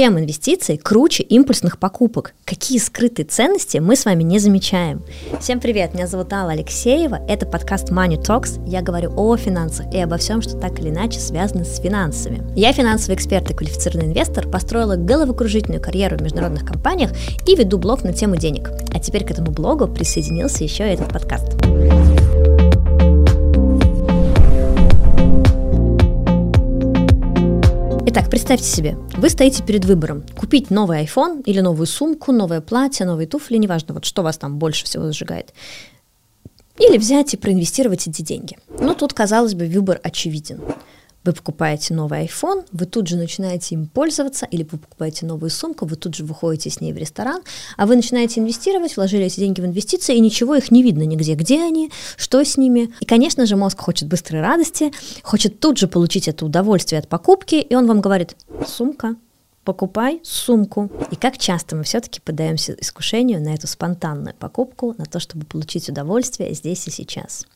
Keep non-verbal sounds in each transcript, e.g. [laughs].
Чем инвестиции круче импульсных покупок? Какие скрытые ценности мы с вами не замечаем? Всем привет, меня зовут Алла Алексеева, это подкаст Money Talks, я говорю о финансах и обо всем, что так или иначе связано с финансами. Я финансовый эксперт и квалифицированный инвестор, построила головокружительную карьеру в международных компаниях и веду блог на тему денег. А теперь к этому блогу присоединился еще и этот подкаст. Итак, представьте себе, вы стоите перед выбором. Купить новый iPhone или новую сумку, новое платье, новые туфли, неважно, вот что вас там больше всего зажигает. Или взять и проинвестировать эти деньги. Ну, тут, казалось бы, выбор очевиден. Вы покупаете новый iPhone, вы тут же начинаете им пользоваться, или вы покупаете новую сумку, вы тут же выходите с ней в ресторан, а вы начинаете инвестировать, вложили эти деньги в инвестиции, и ничего их не видно нигде, где они, что с ними. И, конечно же, мозг хочет быстрой радости, хочет тут же получить это удовольствие от покупки, и он вам говорит, сумка, покупай сумку. И как часто мы все-таки поддаемся искушению на эту спонтанную покупку, на то, чтобы получить удовольствие здесь и сейчас.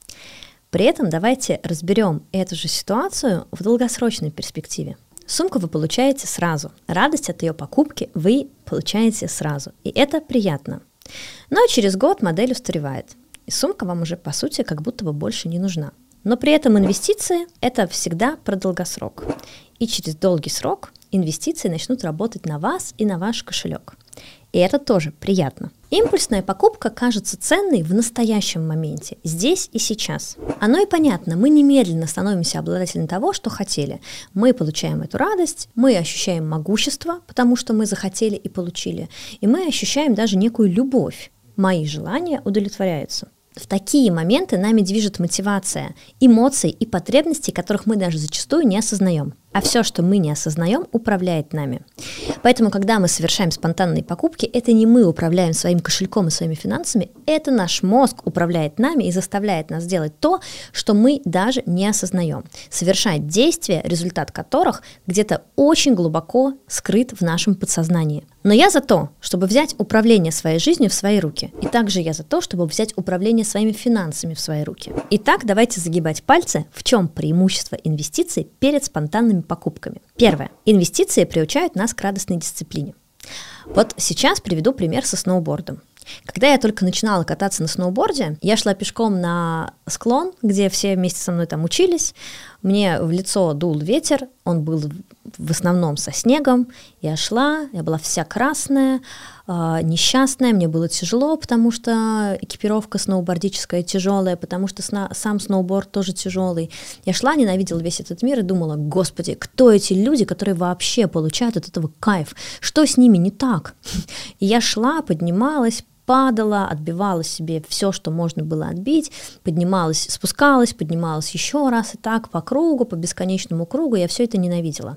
При этом давайте разберем эту же ситуацию в долгосрочной перспективе. Сумку вы получаете сразу. Радость от ее покупки вы получаете сразу. И это приятно. Но через год модель устаревает. И сумка вам уже, по сути, как будто бы больше не нужна. Но при этом инвестиции – это всегда про долгосрок. И через долгий срок инвестиции начнут работать на вас и на ваш кошелек. И это тоже приятно. Импульсная покупка кажется ценной в настоящем моменте, здесь и сейчас. Оно и понятно, мы немедленно становимся обладателем того, что хотели. Мы получаем эту радость, мы ощущаем могущество, потому что мы захотели и получили, и мы ощущаем даже некую любовь. Мои желания удовлетворяются. В такие моменты нами движет мотивация, эмоции и потребности, которых мы даже зачастую не осознаем а все, что мы не осознаем, управляет нами. Поэтому, когда мы совершаем спонтанные покупки, это не мы управляем своим кошельком и своими финансами, это наш мозг управляет нами и заставляет нас делать то, что мы даже не осознаем. Совершать действия, результат которых где-то очень глубоко скрыт в нашем подсознании. Но я за то, чтобы взять управление своей жизнью в свои руки. И также я за то, чтобы взять управление своими финансами в свои руки. Итак, давайте загибать пальцы, в чем преимущество инвестиций перед спонтанными покупками. Первое. Инвестиции приучают нас к радостной дисциплине. Вот сейчас приведу пример со сноубордом. Когда я только начинала кататься на сноуборде, я шла пешком на склон, где все вместе со мной там учились. Мне в лицо дул ветер, он был в основном со снегом. Я шла, я была вся красная, несчастная, мне было тяжело, потому что экипировка сноубордическая тяжелая, потому что сна, сам сноуборд тоже тяжелый. Я шла, ненавидела весь этот мир и думала, господи, кто эти люди, которые вообще получают от этого кайф? Что с ними не так? [laughs] Я шла, поднималась, падала, отбивала себе все, что можно было отбить, поднималась, спускалась, поднималась еще раз и так по кругу, по бесконечному кругу, я все это ненавидела.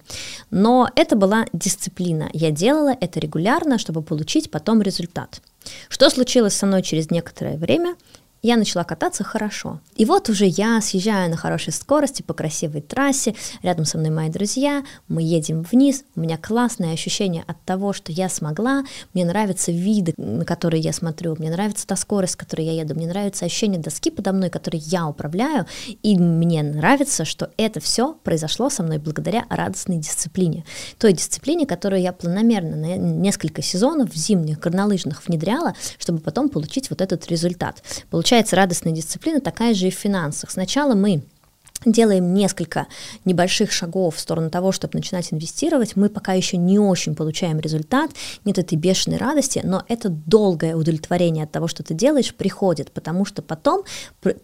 Но это была дисциплина, я делала это регулярно, чтобы получить потом результат. Что случилось со мной через некоторое время? Я начала кататься хорошо. И вот уже я съезжаю на хорошей скорости по красивой трассе, рядом со мной мои друзья, мы едем вниз, у меня классное ощущение от того, что я смогла, мне нравятся виды, на которые я смотрю, мне нравится та скорость, с которой я еду, мне нравится ощущение доски подо мной, которой я управляю, и мне нравится, что это все произошло со мной благодаря радостной дисциплине. Той дисциплине, которую я планомерно на несколько сезонов зимних горнолыжных внедряла, чтобы потом получить вот этот результат. Получается, радостная дисциплина такая же и в финансах. Сначала мы делаем несколько небольших шагов в сторону того, чтобы начинать инвестировать, мы пока еще не очень получаем результат, нет этой бешеной радости, но это долгое удовлетворение от того, что ты делаешь, приходит, потому что потом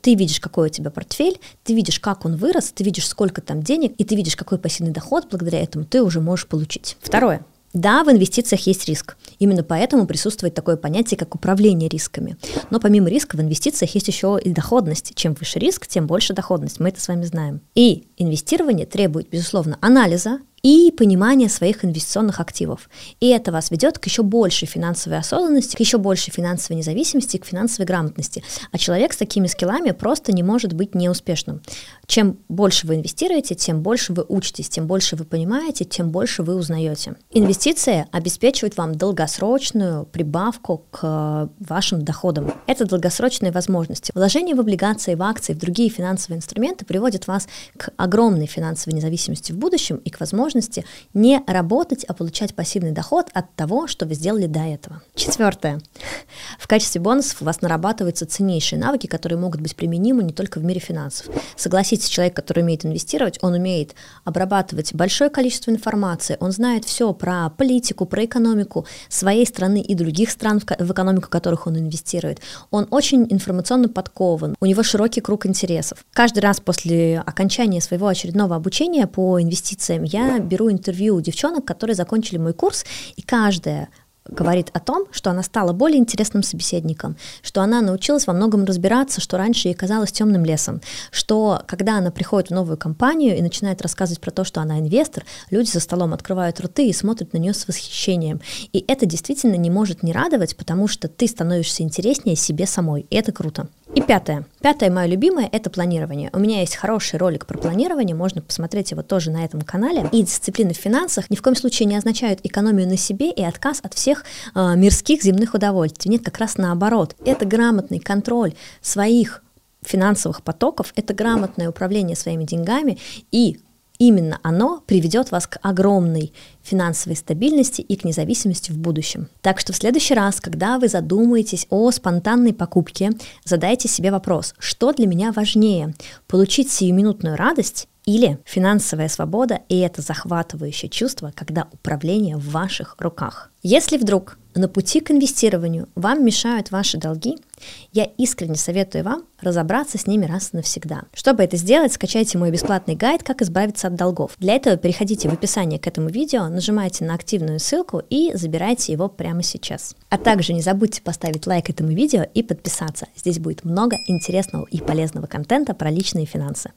ты видишь, какой у тебя портфель, ты видишь, как он вырос, ты видишь, сколько там денег, и ты видишь, какой пассивный доход благодаря этому ты уже можешь получить. Второе. Да, в инвестициях есть риск. Именно поэтому присутствует такое понятие, как управление рисками. Но помимо риска в инвестициях есть еще и доходность. Чем выше риск, тем больше доходность. Мы это с вами знаем. И инвестирование требует, безусловно, анализа, и понимание своих инвестиционных активов. И это вас ведет к еще большей финансовой осознанности, к еще большей финансовой независимости, к финансовой грамотности. А человек с такими скиллами просто не может быть неуспешным. Чем больше вы инвестируете, тем больше вы учитесь, тем больше вы понимаете, тем больше вы узнаете. Инвестиции обеспечивают вам долгосрочную прибавку к вашим доходам. Это долгосрочные возможности. Вложение в облигации, в акции, в другие финансовые инструменты приводит вас к огромной финансовой независимости в будущем и к возможности возможности не работать, а получать пассивный доход от того, что вы сделали до этого. Четвертое. В качестве бонусов у вас нарабатываются ценнейшие навыки, которые могут быть применимы не только в мире финансов. Согласитесь, человек, который умеет инвестировать, он умеет обрабатывать большое количество информации, он знает все про политику, про экономику своей страны и других стран, в экономику которых он инвестирует. Он очень информационно подкован, у него широкий круг интересов. Каждый раз после окончания своего очередного обучения по инвестициям я беру интервью у девчонок, которые закончили мой курс, и каждая говорит о том, что она стала более интересным собеседником, что она научилась во многом разбираться, что раньше ей казалось темным лесом, что когда она приходит в новую компанию и начинает рассказывать про то, что она инвестор, люди за столом открывают рты и смотрят на нее с восхищением. И это действительно не может не радовать, потому что ты становишься интереснее себе самой, и это круто. И пятое. Пятое мое любимое – это планирование. У меня есть хороший ролик про планирование, можно посмотреть его тоже на этом канале. И дисциплины в финансах ни в коем случае не означают экономию на себе и отказ от всех э, мирских земных удовольствий. Нет, как раз наоборот. Это грамотный контроль своих финансовых потоков, это грамотное управление своими деньгами и Именно оно приведет вас к огромной финансовой стабильности и к независимости в будущем. Так что в следующий раз, когда вы задумаетесь о спонтанной покупке, задайте себе вопрос, что для меня важнее, получить сиюминутную радость или финансовая свобода и это захватывающее чувство, когда управление в ваших руках. Если вдруг на пути к инвестированию вам мешают ваши долги, я искренне советую вам разобраться с ними раз и навсегда. Чтобы это сделать, скачайте мой бесплатный гайд «Как избавиться от долгов». Для этого переходите в описание к этому видео, нажимайте на активную ссылку и забирайте его прямо сейчас. А также не забудьте поставить лайк этому видео и подписаться. Здесь будет много интересного и полезного контента про личные финансы.